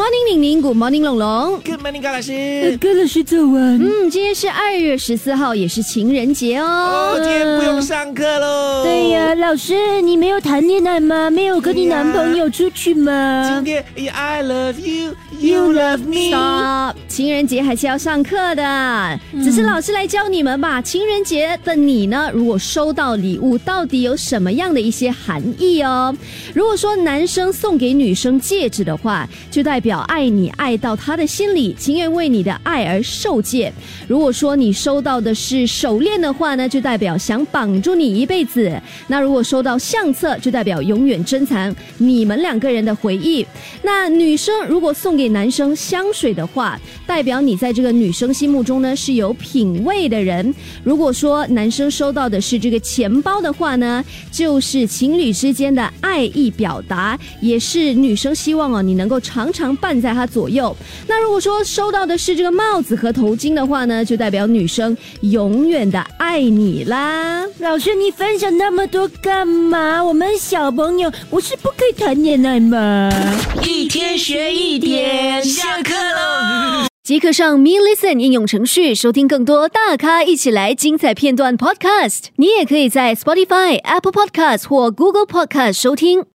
morning，玲玲，Good morning，龙龙。Good morning，高老师。高老师早安。嗯，今天是二月十四号，也是情人节哦。哦，今天不用上课喽。对呀、老师，你没有谈恋爱吗？没有跟你男朋友出去吗今？天 I love you, you love me。Stop，情人节还是要上课的，只是老师来教你们吧。情人节的你呢，如果收到礼物，到底有什么样的一些含义哦？如果说男生送给女生戒指的话，就代表爱你爱到他的心里，情愿为你的爱而受戒；如果说你收到的是手链的话呢，就代表想绑住你一辈子。那如果收到相册，就代表永远珍藏你们两个人的回忆。那女生如果送给男生香水的话，代表你在这个女生心目中呢是有品味的人。如果说男生收到的是这个钱包的话呢，就是情侣之间的爱意表达，也是女生希望哦你能够常常伴在她左右。那如果说收到的是这个帽子和头巾的话呢，就代表女生永远的爱你啦。老师，你分享那么多干嘛？我们小朋友不是不可以谈恋爱吗？一天学一点，下课喽。即刻上 Me Listen 应用程序收听更多大咖一起来精彩片段 Podcast。你也可以在 Spotify、Apple Podcast 或 Google Podcast 收听。